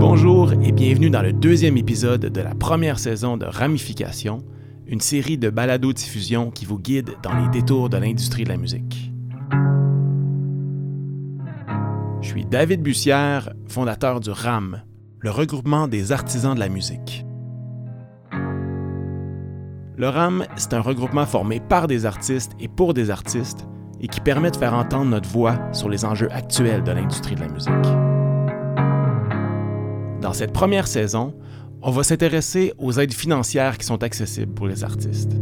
Bonjour et bienvenue dans le deuxième épisode de la première saison de Ramification, une série de balado-diffusion qui vous guide dans les détours de l'industrie de la musique. Je suis David Bussière, fondateur du RAM, le regroupement des artisans de la musique. Le RAM, c'est un regroupement formé par des artistes et pour des artistes et qui permet de faire entendre notre voix sur les enjeux actuels de l'industrie de la musique. Dans cette première saison, on va s'intéresser aux aides financières qui sont accessibles pour les artistes.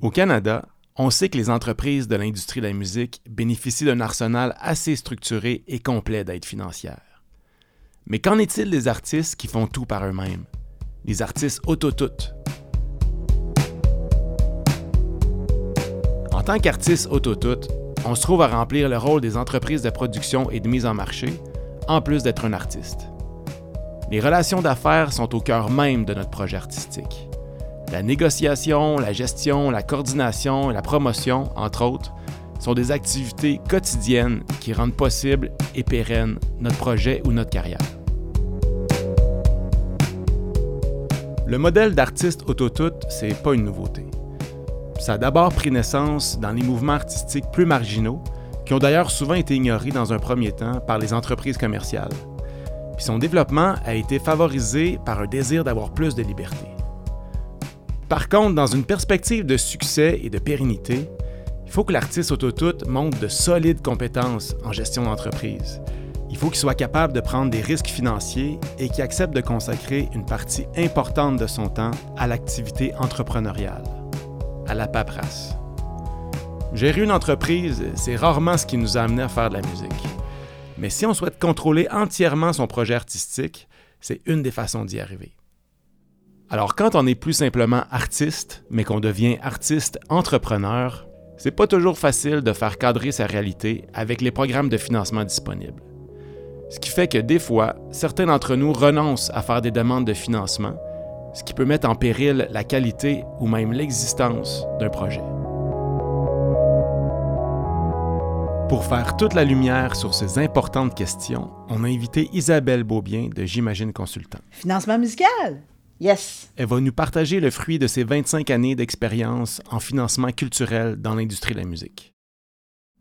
Au Canada, on sait que les entreprises de l'industrie de la musique bénéficient d'un arsenal assez structuré et complet d'aides financières. Mais qu'en est-il des artistes qui font tout par eux-mêmes? Les artistes autotoutes. Tant qu'artiste autotoute, on se trouve à remplir le rôle des entreprises de production et de mise en marché, en plus d'être un artiste. Les relations d'affaires sont au cœur même de notre projet artistique. La négociation, la gestion, la coordination la promotion, entre autres, sont des activités quotidiennes qui rendent possible et pérennes notre projet ou notre carrière. Le modèle d'artiste autotoute, c'est pas une nouveauté. Ça a d'abord pris naissance dans les mouvements artistiques plus marginaux, qui ont d'ailleurs souvent été ignorés dans un premier temps par les entreprises commerciales. Puis son développement a été favorisé par un désir d'avoir plus de liberté. Par contre, dans une perspective de succès et de pérennité, il faut que l'artiste autotoute montre de solides compétences en gestion d'entreprise. Il faut qu'il soit capable de prendre des risques financiers et qu'il accepte de consacrer une partie importante de son temps à l'activité entrepreneuriale à la paperasse. Gérer une entreprise, c'est rarement ce qui nous a amené à faire de la musique. Mais si on souhaite contrôler entièrement son projet artistique, c'est une des façons d'y arriver. Alors quand on n'est plus simplement artiste, mais qu'on devient artiste entrepreneur, c'est pas toujours facile de faire cadrer sa réalité avec les programmes de financement disponibles. Ce qui fait que des fois, certains d'entre nous renoncent à faire des demandes de financement ce qui peut mettre en péril la qualité ou même l'existence d'un projet. Pour faire toute la lumière sur ces importantes questions, on a invité Isabelle Beaubien de J'imagine Consultant. Financement musical? Yes. Elle va nous partager le fruit de ses 25 années d'expérience en financement culturel dans l'industrie de la musique.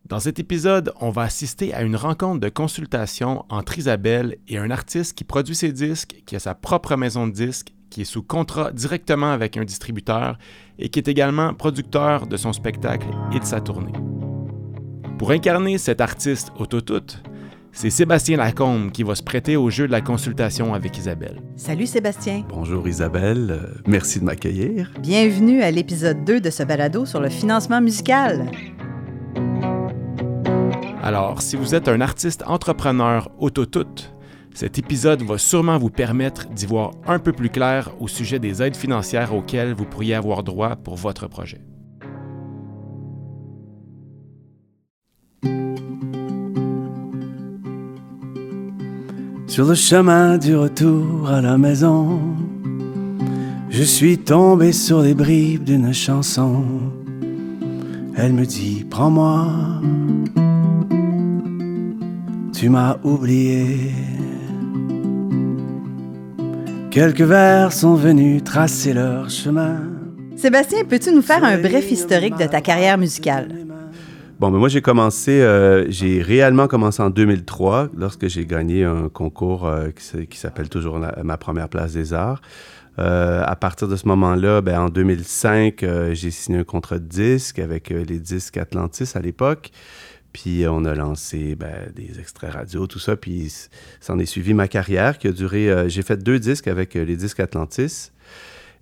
Dans cet épisode, on va assister à une rencontre de consultation entre Isabelle et un artiste qui produit ses disques, qui a sa propre maison de disques qui est sous contrat directement avec un distributeur et qui est également producteur de son spectacle et de sa tournée. Pour incarner cet artiste autotoute, c'est Sébastien Lacombe qui va se prêter au jeu de la consultation avec Isabelle. Salut Sébastien. Bonjour Isabelle, merci de m'accueillir. Bienvenue à l'épisode 2 de ce balado sur le financement musical. Alors, si vous êtes un artiste entrepreneur autotoute, cet épisode va sûrement vous permettre d'y voir un peu plus clair au sujet des aides financières auxquelles vous pourriez avoir droit pour votre projet. Sur le chemin du retour à la maison, je suis tombé sur les bribes d'une chanson. Elle me dit, prends-moi, tu m'as oublié. Quelques vers sont venus tracer leur chemin. Sébastien, peux-tu nous faire un bref historique de ta carrière musicale? Bon, mais moi, j'ai commencé, euh, j'ai réellement commencé en 2003, lorsque j'ai gagné un concours euh, qui, s'appelle toujours Ma première place des arts. Euh, à partir de ce moment-là, ben, en 2005, j'ai signé un contrat de disque avec les disques Atlantis à l'époque. Puis on a lancé ben, des extraits radio, tout ça. Puis s'en est suivi ma carrière qui a duré. Euh, j'ai fait deux disques avec euh, les disques Atlantis.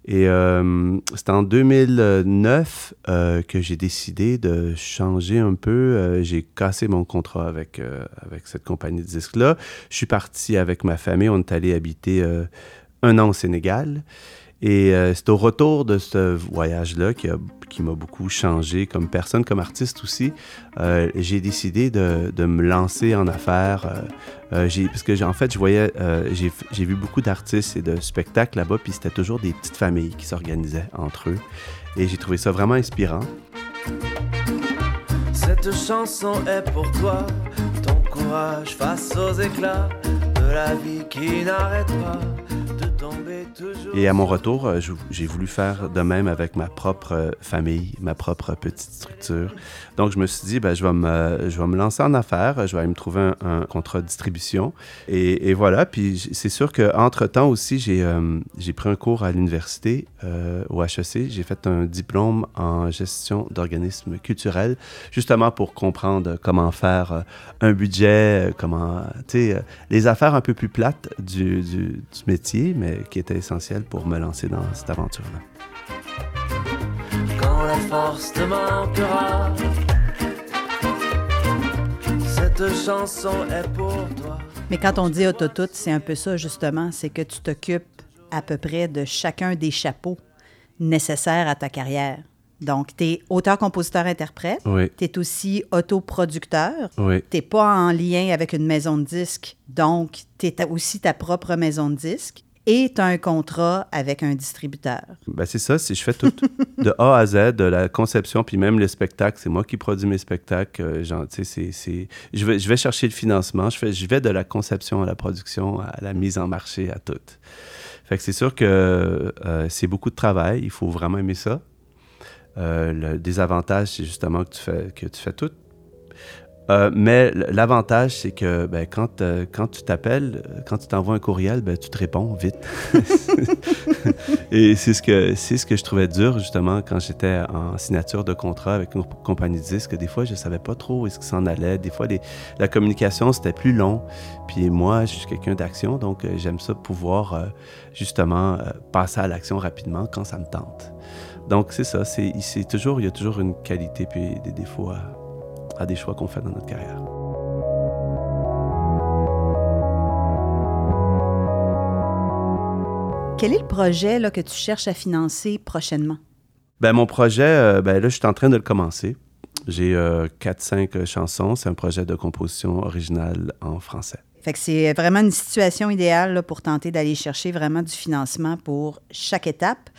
Et euh, c'est en 2009 que j'ai décidé de changer un peu. j'ai cassé mon contrat avec, avec cette compagnie de disques-là. Je suis parti avec ma famille. On est allé habiter un an au Sénégal. Et c'est au retour de ce voyage-là qui qui m'a beaucoup changé comme personne, comme artiste aussi. Euh, j'ai décidé de, de, me lancer en affaires. Euh, euh parce que, en fait, je voyais, euh, j'ai vu beaucoup d'artistes et de spectacles là-bas, puis c'était toujours des petites familles qui s'organisaient entre eux. Et j'ai trouvé ça vraiment inspirant. Cette chanson est pour toi, ton courage face aux éclats de la vie qui n'arrête pas. Et à mon retour, euh, j'ai voulu faire de même avec ma propre euh, famille, ma propre petite structure. Donc, je me suis dit, ben, je, vais me, je vais me lancer en affaires, je vais aller me trouver un, contrat de distribution. Et, voilà, puis c'est sûr qu'entre-temps aussi, j'ai euh, pris un cours à l'université, au HEC. J'ai fait un diplôme en gestion d'organismes culturels, justement pour comprendre comment faire un budget, comment, tu sais, les affaires un peu plus plates du, du métier, mais qui étaient essentielles pour me lancer dans cette aventure-là. Quand la force te manquera, cette chanson est pour toi. Mais quand on dit autotute, c'est un peu ça justement, c'est que tu t'occupes à peu près de chacun des chapeaux nécessaires à ta carrière. Donc, tu es auteur, compositeur, interprète. Oui. Tu es aussi autoproducteur. Oui. Tu n'es pas en lien avec une maison de disques. Donc, tu es aussi ta propre maison de disques et tu as un contrat avec un distributeur. Ben c'est ça, si je fais tout de A à Z, de la conception, puis même le spectacle, c'est moi qui produis mes spectacles. Euh, genre, c'est, c'est, je, vais, je vais chercher le financement, je, fais, je vais de la conception à la production, à la mise en marché, à tout. Fait que c'est sûr que euh, c'est beaucoup de travail, il faut vraiment aimer ça. Euh, le désavantage, c'est justement que tu fais, que tu fais tout euh, mais l'avantage, c'est que ben, quand, euh, quand tu t'appelles, euh, quand tu t'envoies un courriel, ben, tu te réponds vite. Et c'est ce, que, ce que je trouvais dur, justement, quand j'étais en signature de contrat avec une compagnie de disques. Des fois, je ne savais pas trop où est-ce que s'en allait. Des fois, la communication, c'était plus long. Puis moi, je suis quelqu'un d'action, donc j'aime ça pouvoir, justement, passer à l'action rapidement quand ça me tente. Donc, c'est ça. C'est, toujours, il y a toujours une qualité puis des défauts à à des choix qu'on fait dans notre carrière. Quel est le projet là, que tu cherches à financer prochainement? Ben, mon projet, euh, ben, là, je suis en train de le commencer. J'ai 4-5 euh, chansons. C'est un projet de composition originale en français. Fait que c'est vraiment une situation idéale là, pour tenter d'aller chercher vraiment du financement pour chaque étape.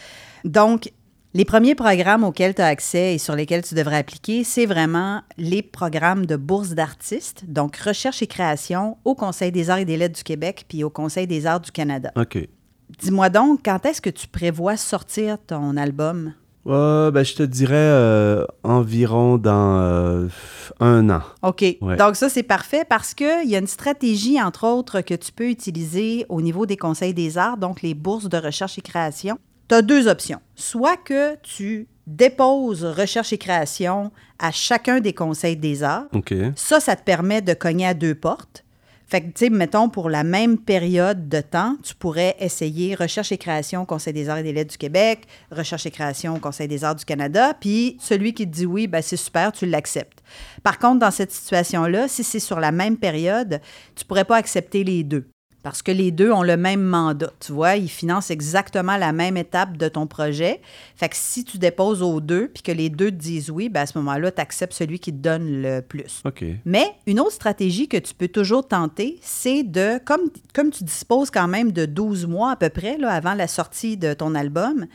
Donc, les premiers programmes auxquels tu as accès et sur lesquels tu devrais appliquer, c'est vraiment les programmes de bourse d'artistes, donc recherche et création au Conseil des arts et des lettres du Québec puis au Conseil des arts du Canada. OK. Dis-moi donc, quand est-ce que tu prévois sortir ton album? Euh, ben, je te dirais euh, environ dans euh, un an. OK. Donc, ça, c'est parfait parce qu'il y a une stratégie, entre autres, que tu peux utiliser au niveau des conseils des arts, donc les bourses de recherche et création tu as deux options. Soit que tu déposes recherche et création à chacun des conseils des arts. Ça, ça te permet de cogner à deux portes. Fait que, tu sais, mettons, pour la même période de temps, tu pourrais essayer recherche et création au Conseil des arts et des lettres du Québec, recherche et création au Conseil des arts du Canada, puis celui qui te dit oui, ben c'est super, tu l'acceptes. Par contre, dans cette situation-là, si c'est sur la même période, tu pourrais pas accepter les deux parce que les deux ont le même mandat. Tu vois, ils financent exactement la même étape de ton projet. Fait que si tu déposes aux deux puis que les deux te disent oui, ben à ce moment-là, tu acceptes celui qui te donne le plus. OK. Mais une autre stratégie que tu peux toujours tenter, c'est de, comme, comme tu disposes quand même de 12 mois à peu près là, avant la sortie de ton album,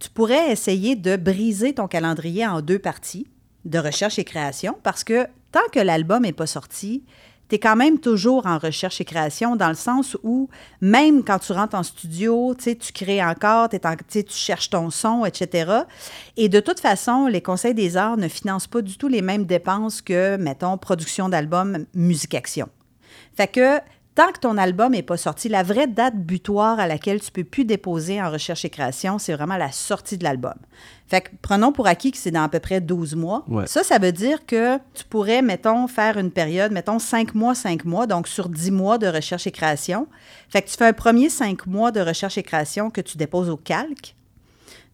tu pourrais essayer de briser ton calendrier en deux parties de recherche et création parce que tant que l'album n'est pas sorti, tu quand même toujours en recherche et création dans le sens où même quand tu rentres en studio, tu crées encore, tu cherches ton son, etc. Et de toute façon, les conseils des arts ne financent pas du tout les mêmes dépenses que, mettons, production d'albums, musique-action. Fait que tant que ton album n'est pas sorti, la vraie date butoir à laquelle tu peux plus déposer en recherche et création, c'est vraiment la sortie de l'album. Fait que prenons pour acquis que c'est dans à peu près 12 mois. Ça, ça veut dire que tu pourrais, mettons, faire une période, mettons, 5 mois, 5 mois, donc sur 10 mois de recherche et création. Fait que tu fais un premier 5 mois de recherche et création que tu déposes au calque,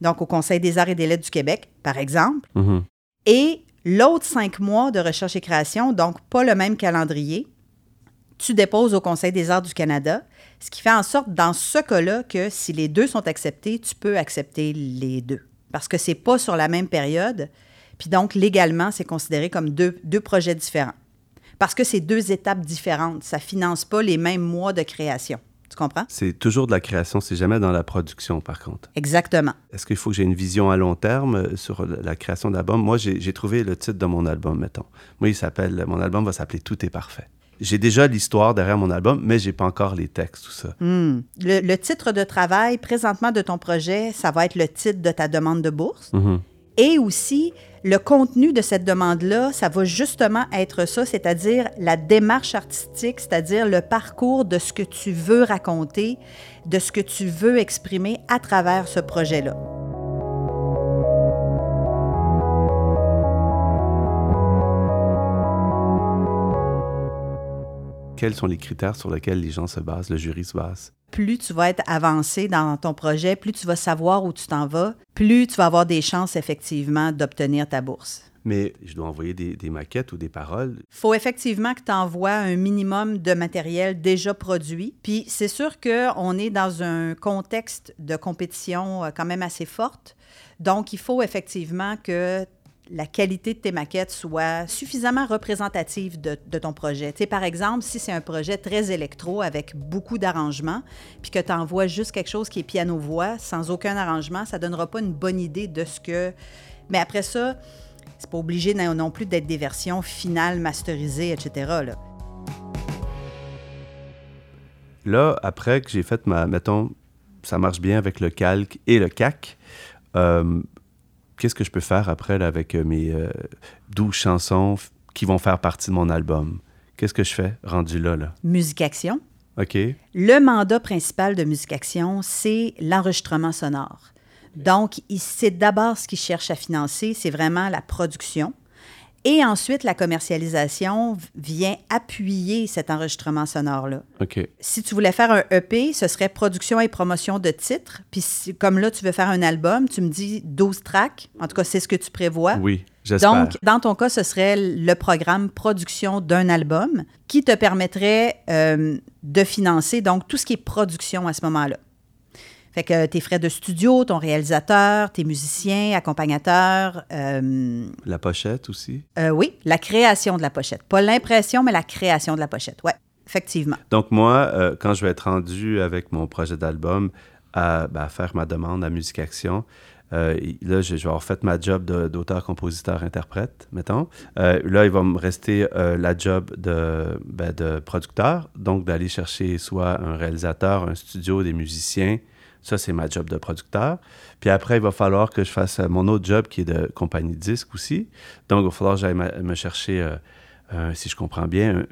donc au Conseil des arts et des lettres du Québec, par exemple. Mm-hmm. Et l'autre 5 mois de recherche et création, donc pas le même calendrier, tu déposes au Conseil des arts du Canada, ce qui fait en sorte, dans ce cas-là, que si les deux sont acceptés, tu peux accepter les deux. Parce que c'est pas sur la même période. Puis donc, légalement, c'est considéré comme deux, deux projets différents. Parce que c'est deux étapes différentes. Ça ne finance pas les mêmes mois de création. Tu comprends? C'est toujours de la création, c'est jamais dans la production, par contre. Exactement. Est-ce qu'il faut que j'ai une vision à long terme euh, sur la création d'album? Moi, j'ai trouvé le titre de mon album, mettons. Moi, il s'appelle, mon album va s'appeler Tout est parfait. J'ai déjà l'histoire derrière mon album, mais j'ai pas encore les textes, tout ça. Hmm. Le, le, titre de travail présentement de ton projet, ça va être le titre de ta demande de bourse. Mm-hmm. Et aussi, le contenu de cette demande-là, ça va justement être ça, c'est-à-dire la démarche artistique, c'est-à-dire le parcours de ce que tu veux raconter, de ce que tu veux exprimer à travers ce projet-là. Quels sont les critères sur lesquels les gens se basent, le jury se base? plus tu vas être avancé dans ton projet, plus tu vas savoir où tu t'en vas, plus tu vas avoir des chances effectivement d'obtenir ta bourse. Mais je dois envoyer des, maquettes ou des paroles. Il faut effectivement que tu envoies un minimum de matériel déjà produit. Puis c'est sûr qu'on est dans un contexte de compétition euh, quand même assez forte. Donc, il faut effectivement que la qualité de tes maquettes soit suffisamment représentative de, ton projet. Tu par exemple, si c'est un projet très électro avec beaucoup d'arrangements, puis que tu envoies juste quelque chose qui est piano-voix sans aucun arrangement, ça ne donnera pas une bonne idée de ce que... Mais après ça, c'est pas obligé non plus d'être des versions finales, masterisées, etc. Là. là, après que j'ai fait ma... Mettons, ça marche bien avec le calque et le CAC. Euh, qu'est-ce que je peux faire après avec euh, mes euh, douze chansons qui vont faire partie de mon album? Qu'est-ce que je fais rendu là? là? Musique Action. OK. Le mandat principal de Musique Action, c'est l'enregistrement sonore. Donc, c'est d'abord ce qu'ils cherchent à financer, c'est vraiment la production. Et ensuite, la commercialisation vient appuyer cet enregistrement sonore-là. OK. Si tu voulais faire un EP, ce serait production et promotion de titres. Puis comme là, tu veux faire un album, tu me dis 12 tracks. En tout cas, c'est ce que tu prévois. Oui, j'espère. Donc, dans ton cas, ce serait le programme production d'un album qui te permettrait euh, de financer donc tout ce qui est production à ce moment-là. Fait que tes frais de studio, ton réalisateur, tes musiciens, accompagnateurs. Euh, la pochette aussi? Euh, oui, la création de la pochette. Pas l'impression, mais la création de la pochette. Oui, effectivement. Donc, moi, euh, quand je vais être rendu avec mon projet d'album à, ben, faire ma demande à Musique Action, là, je, vais avoir fait ma job d'auteur, compositeur, interprète, mettons. là, il va me rester la job de, ben, de producteur, donc d'aller chercher soit un réalisateur, un studio, des musiciens, ça, c'est ma job de producteur. Puis après, il va falloir que je fasse euh, mon autre job qui est de compagnie de disque aussi. Donc, il va falloir que j'aille me chercher, euh, si je comprends bien,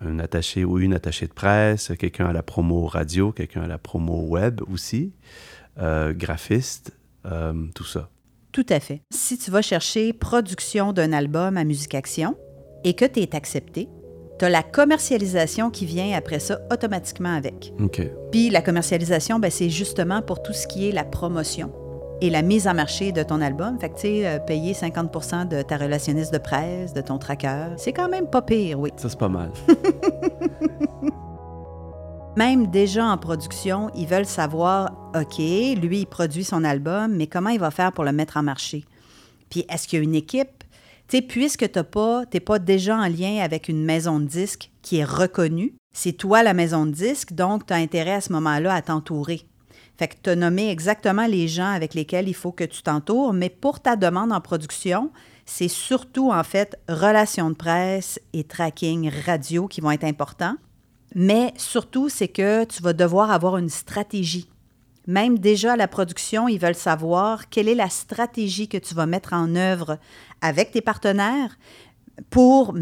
un, attaché ou une attachée de presse, quelqu'un à la promo radio, quelqu'un à la promo web aussi, euh, graphiste, tout ça. Tout à fait. Si tu vas chercher production d'un album à Musique Action et que tu es accepté, tu as la commercialisation qui vient après ça automatiquement avec. Puis la commercialisation, ben, c'est justement pour tout ce qui est la promotion et la mise en marché de ton album. Fait que, tu sais, euh, payer 50 de ta relationniste de presse, de ton tracker, c'est quand même pas pire, oui. Ça, c'est pas mal. même déjà en production, ils veulent savoir, OK, lui, il produit son album, mais comment il va faire pour le mettre en marché? Puis est-ce qu'il y a une équipe? Tu puisque tu n'es pas, pas déjà en lien avec une maison de disques qui est reconnue, c'est toi la maison de disques, donc tu as intérêt à ce moment-là à t'entourer. Fait que tu as nommé exactement les gens avec lesquels il faut que tu t'entoures, mais pour ta demande en production, c'est surtout en fait relations de presse et tracking radio qui vont être importants. Mais surtout, c'est que tu vas devoir avoir une stratégie. Même déjà à la production, ils veulent savoir quelle est la stratégie que tu vas mettre en œuvre avec tes partenaires pour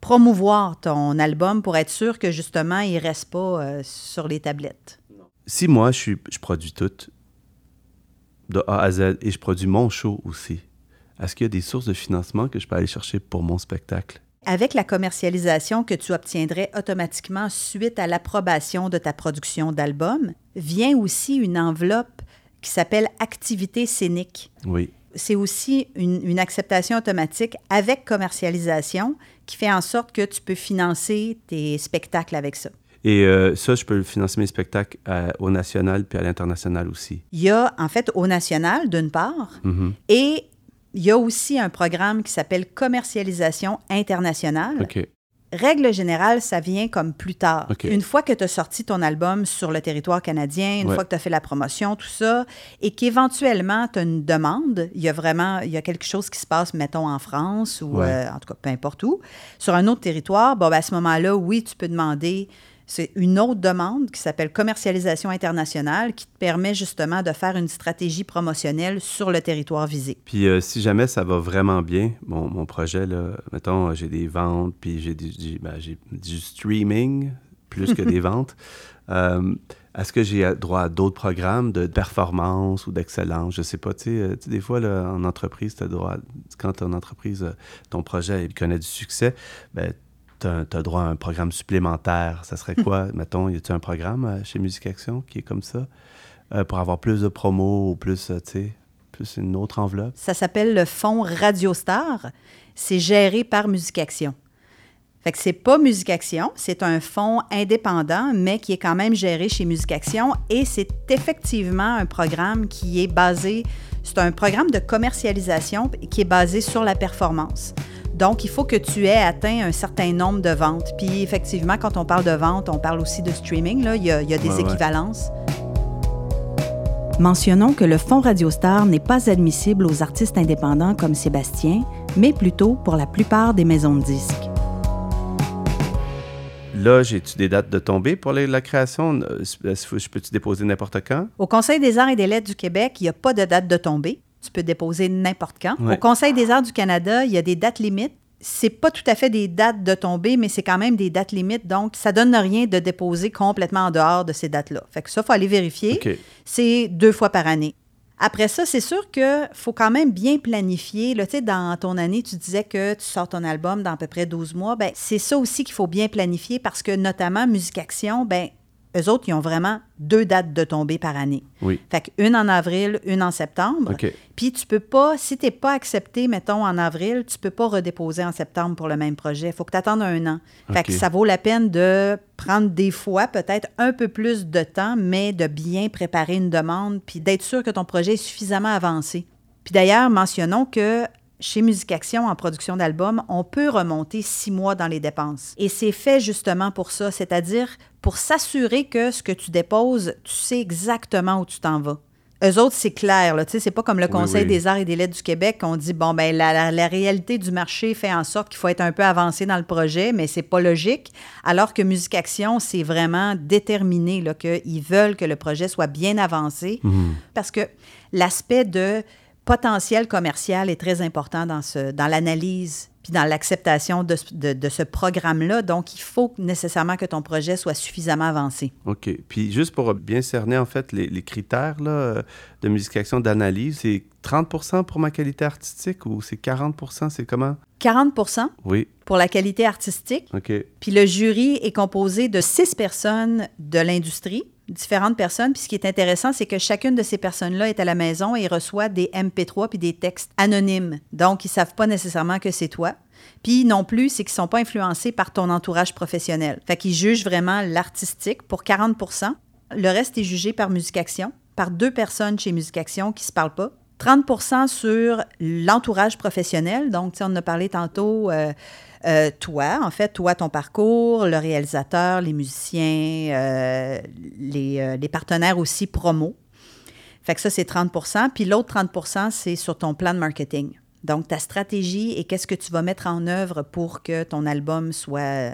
promouvoir ton album, pour être sûr que justement, il ne reste pas euh, sur les tablettes. Si moi, je, je produis tout, de A à Z, et je produis mon show aussi, est-ce qu'il y a des sources de financement que je peux aller chercher pour mon spectacle? Avec la commercialisation que tu obtiendrais automatiquement suite à l'approbation de ta production d'album, vient aussi une enveloppe qui s'appelle activité scénique. Oui. C'est aussi une, acceptation automatique avec commercialisation qui fait en sorte que tu peux financer tes spectacles avec ça. Et euh, ça, je peux financer mes spectacles au national puis à l'international aussi. Il y a en fait au national d'une part mm-hmm. et il y a aussi un programme qui s'appelle Commercialisation internationale. Règle générale, ça vient comme plus tard. Une fois que tu as sorti ton album sur le territoire canadien, une Ouais. fois que tu as fait la promotion, tout ça, et qu'éventuellement tu as une demande, il y a vraiment il y a quelque chose qui se passe, mettons, en France ou Ouais. euh, en tout cas, peu importe où, sur un autre territoire, bon, ben, à ce moment-là, oui, tu peux demander. C'est une autre demande qui s'appelle commercialisation internationale qui te permet justement de faire une stratégie promotionnelle sur le territoire visé. Puis euh, si jamais ça va vraiment bien, mon, mon projet, là, mettons, euh, j'ai des ventes, puis j'ai du, du- ben, du streaming plus que des ventes. Euh, Est-ce que j'ai droit à d'autres programmes de performance ou d'excellence? Je sais pas, tu sais, des fois, là, en entreprise, tu as droit, quand ton entreprise, ton projet, il connaît du succès, ben, tu as, droit à un programme supplémentaire. Ça serait quoi, mettons, y a-t-il un programme euh, chez Musique Action qui est comme ça, euh, pour avoir plus de promos ou plus, euh, tu sais, plus une autre enveloppe? Ça s'appelle le fonds Radiostar. C'est géré par Musique Action. Fait que c'est pas Musique Action, c'est un fonds indépendant, mais qui est quand même géré chez Musique Action. Et c'est effectivement un programme qui est basé, c'est un programme de commercialisation qui est basé sur la performance. Donc, il faut que tu aies atteint un certain nombre de ventes. Puis, effectivement, quand on parle de ventes, on parle aussi de streaming. Là. Il, y a, il y a des Ouais, ouais. équivalences. Mentionnons que le fonds Radiostar n'est pas admissible aux artistes indépendants comme Sébastien, mais plutôt pour la plupart des maisons de disques. Là, j'ai-tu des dates de tombée pour la création? Euh, Je peux-tu déposer n'importe quand? Au Conseil des arts et des lettres du Québec, il n'y a pas de date de tombée. Tu peux déposer n'importe quand. Ouais. Au Conseil des arts du Canada, il y a des dates limites. C'est pas tout à fait des dates de tombée, mais c'est quand même des dates limites. Donc, ça donne rien de déposer complètement en dehors de ces dates-là. Fait que ça, il faut aller vérifier. C'est deux fois par année. Après ça, c'est sûr qu'il faut quand même bien planifier. Là, tu sais, dans ton année, tu disais que tu sors ton album dans à peu près 12 mois. Ben, c'est ça aussi qu'il faut bien planifier parce que, notamment, Musique Action, ben, eux autres, ils ont vraiment deux dates de tombée par année. Oui. Fait qu'une en avril, une en septembre. OK. Puis tu peux pas, si tu n'es pas accepté, mettons, en avril, tu peux pas redéposer en septembre pour le même projet. Il faut que tu attendes un an. Fait que ça vaut la peine de prendre des fois peut-être un peu plus de temps, mais de bien préparer une demande, puis d'être sûr que ton projet est suffisamment avancé. Puis d'ailleurs, mentionnons que chez Musique Action, en production d'albums, on peut remonter six mois dans les dépenses. Et c'est fait justement pour ça, c'est-à-dire pour s'assurer que ce que tu déposes, tu sais exactement où tu t'en vas. Eux autres, c'est clair. Là. Tu sais, C'est pas comme le Oui, Conseil oui. des arts et des lettres du Québec qu'on dit, bon, ben la, la- la réalité du marché fait en sorte qu'il faut être un peu avancé dans le projet, mais c'est pas logique. Alors que Musique Action, c'est vraiment déterminé là, qu'ils veulent que le projet soit bien avancé parce que l'aspect de potentiel commercial est très important dans, ce, dans l'analyse puis dans l'acceptation de, ce- de- de ce programme-là. Donc, il faut nécessairement que ton projet soit suffisamment avancé. OK. Puis juste pour bien cerner, en fait, les, les critères là, euh, de musique action d'analyse, c'est 30 pour ma qualité artistique ou c'est 40% c'est comment? 40 Oui. pour la qualité artistique. OK. Puis le jury est composé de six personnes de l'industrie, différentes personnes. Puis ce qui est intéressant, c'est que chacune de ces personnes-là est à la maison et reçoit des MP3 puis des textes anonymes. Donc, ils ne savent pas nécessairement que c'est toi. Puis non plus, c'est qu'ils ne sont pas influencés par ton entourage professionnel. Fait qu'ils jugent vraiment l'artistique pour 40% Le reste est jugé par Musique Action, par deux personnes chez Musique Action qui ne se parlent pas. 30% sur l'entourage professionnel. Donc, on en a parlé tantôt. euh, euh, toi, en fait, toi, ton parcours, le réalisateur, les musiciens, euh, les, euh, les partenaires aussi promo. Fait que ça, c'est 30 Puis l'autre 30 c'est sur ton plan de marketing. Donc, ta stratégie et qu'est-ce que tu vas mettre en œuvre pour que ton album soit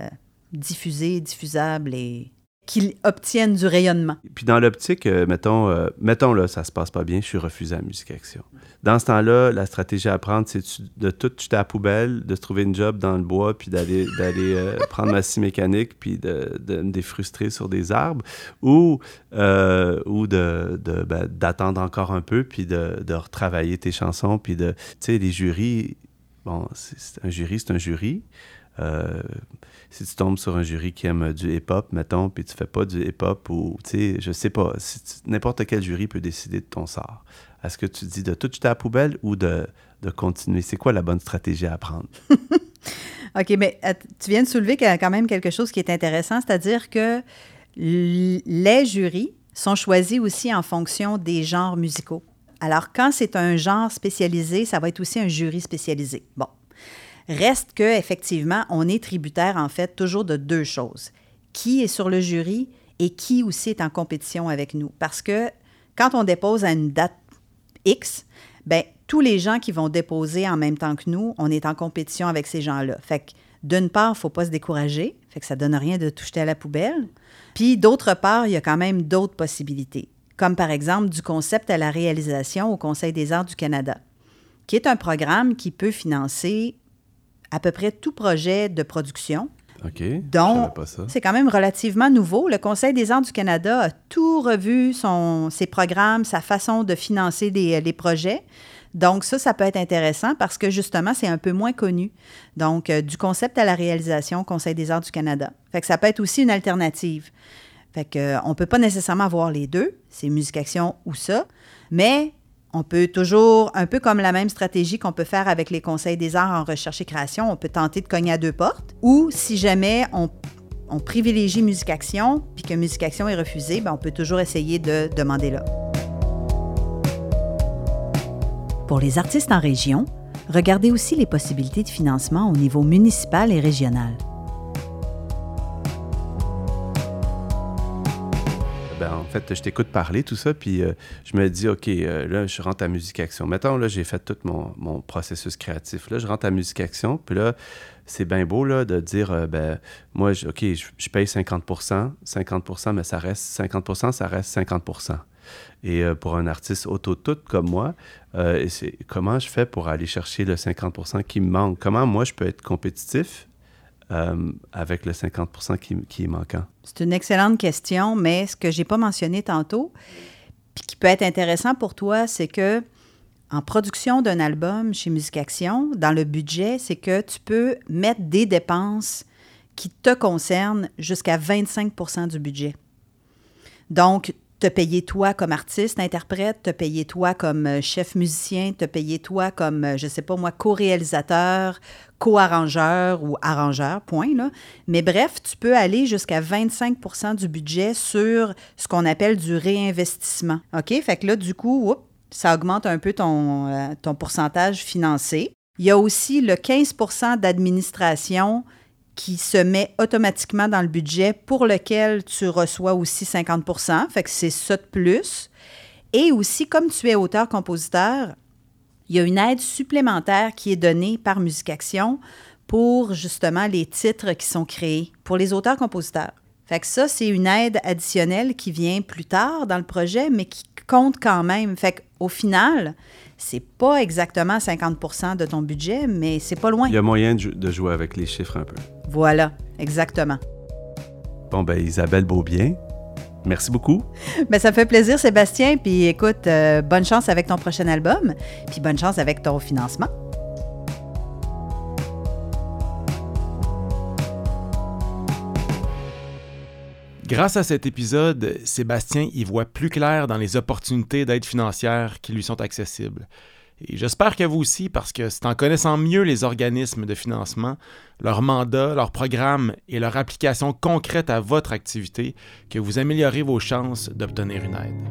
diffusé, diffusable et qu'il obtienne du rayonnement. Puis dans l'optique, euh, mettons, euh, mettons là, ça se passe pas bien, je suis refusé à Musique Action. Dans ce temps-là, la stratégie à prendre, c'est de tout jeter à la poubelle, de se trouver une job dans le bois, puis d'aller d'aller euh, prendre ma scie mécanique, puis de, de me défrustrer sur des arbres, ou, euh, ou de, ben, d'attendre encore un peu, puis de, de retravailler tes chansons, puis de, tu sais, les jurys, bon, c'est un jury, c'est un jury. Euh, si tu tombes sur un jury qui aime du hip-hop, mettons, puis tu fais pas du hip-hop ou, tu sais, je sais pas, n'importe quel jury peut décider de ton sort. Est-ce que tu dis de tout jeter à la poubelle ou de, de continuer? C'est quoi la bonne stratégie à prendre? OK, mais euh, tu viens de soulever quand même quelque chose qui est intéressant, c'est-à-dire que les jurys sont choisis aussi en fonction des genres musicaux. Alors, quand c'est un genre spécialisé, ça va être aussi un jury spécialisé. Bon. Reste que effectivement, on est tributaire en fait toujours de deux choses. Qui est sur le jury et qui aussi est en compétition avec nous? Parce que quand on dépose à une date X, ben tous les gens qui vont déposer en même temps que nous, on est en compétition avec ces gens-là. Fait que d'une part, faut pas se décourager, fait que ça ne donne rien de tout jeter à la poubelle. Puis d'autre part, il y a quand même d'autres possibilités, comme par exemple du concept à la réalisation au Conseil des arts du Canada, qui est un programme qui peut financer à peu près tout projet de production. OK. Donc, c'est quand même relativement nouveau. Le Conseil des arts du Canada a tout revu son, ses programmes, sa façon de financer des- les projets. Donc, ça, ça peut être intéressant parce que justement, c'est un peu moins connu. Donc, euh, du concept à la réalisation, Conseil des arts du Canada. Fait que ça peut être aussi une alternative. Fait que, euh, on peut pas nécessairement avoir les deux, c'est musique action ou ça, mais on peut toujours, un peu comme la même stratégie qu'on peut faire avec les conseils des arts en recherche et création, on peut tenter de cogner à deux portes. Ou si jamais on, privilégie musique action, puis que musique action est refusée, ben, on peut toujours essayer de demander là. Pour les artistes en région, regardez aussi les possibilités de financement au niveau municipal et régional. Fait, je t'écoute parler, tout ça, puis euh, je me dis, OK, euh, là, je rentre à Musique Action. Mettons, là, j'ai fait tout mon, mon processus créatif. Là, je rentre à Musique Action, puis là, c'est bien beau, là, de dire, euh, ben, moi, OK, je, paye 50% 50% mais ça reste 50% ça reste 50% Et pour un artiste auto-tout comme moi, comment je fais pour aller chercher le 50% qui me manque? Comment moi, je peux être compétitif euh, avec le 50 qui, qui est manquant? C'est une excellente question, mais ce que j'ai pas mentionné tantôt, puis qui peut être intéressant pour toi, c'est que en production d'un album chez Musique Action, dans le budget, c'est que tu peux mettre des dépenses qui te concernent jusqu'à 25% du budget. Donc, te payer toi comme artiste, interprète, te payer toi comme euh, chef musicien, te payer toi comme, euh, je sais pas moi, co-réalisateur, co-arrangeur ou arrangeur, point. Là. Mais bref, tu peux aller jusqu'à 25% du budget sur ce qu'on appelle du réinvestissement. OK? Fait que là, du coup, ça augmente un peu ton, euh, ton pourcentage financé. Il y a aussi le 15% d'administration qui se met automatiquement dans le budget pour lequel tu reçois aussi 50% Fait que c'est ça de plus. Et aussi, comme tu es auteur-compositeur, il y a une aide supplémentaire qui est donnée par Musique Action pour justement les titres qui sont créés pour les auteurs-compositeurs. Fait que ça, c'est une aide additionnelle qui vient plus tard dans le projet, mais qui compte quand même. Fait qu'au final, c'est pas exactement 50% de ton budget, mais c'est pas loin. Il y a moyen de, jou- de jouer avec les chiffres un peu. Voilà, exactement. Bon, ben Isabelle Beaubien, merci beaucoup. Ben, ça me fait plaisir, Sébastien. Puis écoute, euh, bonne chance avec ton prochain album. Puis bonne chance avec ton financement. Grâce à cet épisode, Sébastien y voit plus clair dans les opportunités d'aide financière qui lui sont accessibles. Et j'espère que vous aussi, parce que c'est en connaissant mieux les organismes de financement, leur mandat, leur programme et leur application concrète à votre activité que vous améliorez vos chances d'obtenir une aide.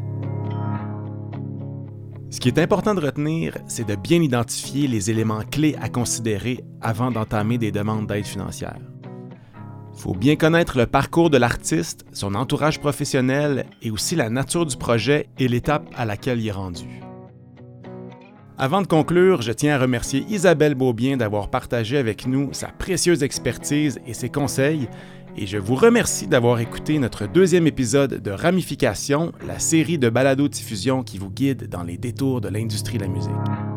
Ce qui est important de retenir, c'est de bien identifier les éléments clés à considérer avant d'entamer des demandes d'aide financière. Faut bien connaître le parcours de l'artiste, son entourage professionnel et aussi la nature du projet et l'étape à laquelle il est rendu. Avant de conclure, je tiens à remercier Isabelle Beaubien d'avoir partagé avec nous sa précieuse expertise et ses conseils, et je vous remercie d'avoir écouté notre deuxième épisode de Ramification, la série de balado-diffusion qui vous guide dans les détours de l'industrie de la musique.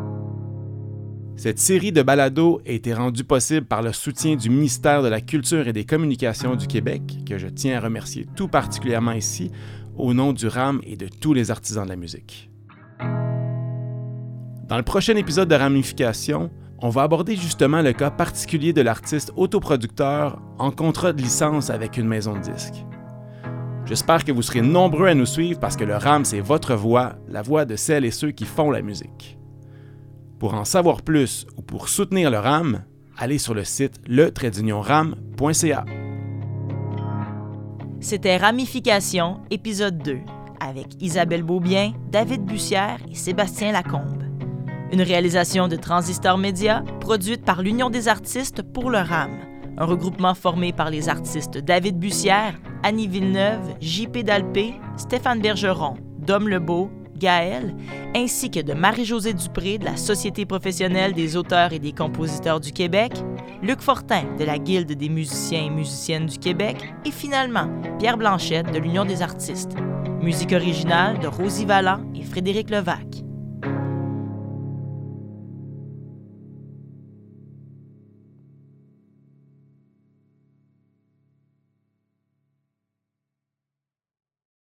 Cette série de balados a été rendue possible par le soutien du ministère de la Culture et des Communications du Québec, que je tiens à remercier tout particulièrement ici, au nom du RAM et de tous les artisans de la musique. Dans le prochain épisode de Ramification, on va aborder justement le cas particulier de l'artiste autoproducteur en contrat de licence avec une maison de disques. J'espère que vous serez nombreux à nous suivre parce que le RAM, c'est votre voix, la voix de celles et ceux qui font la musique. Pour en savoir plus ou pour soutenir le RAM, allez sur le site le-ram.ca. C'était Ramification, épisode 2, avec Isabelle Beaubien, David Bussière et Sébastien Lacombe. Une réalisation de Transistor Média, produite par l'Union des artistes pour le RAM, un regroupement formé par les artistes David Bussière, Annie Villeneuve, J.P. Dalpé, Stéphane Bergeron, Dom Lebeau, Gaël, ainsi que de Marie-Josée Dupré de la Société professionnelle des auteurs et des compositeurs du Québec, Luc Fortin de la Guilde des musiciens et musiciennes du Québec et finalement Pierre Blanchette de l'Union des artistes. Musique originale de Rosie Vallant et Frédéric Levac.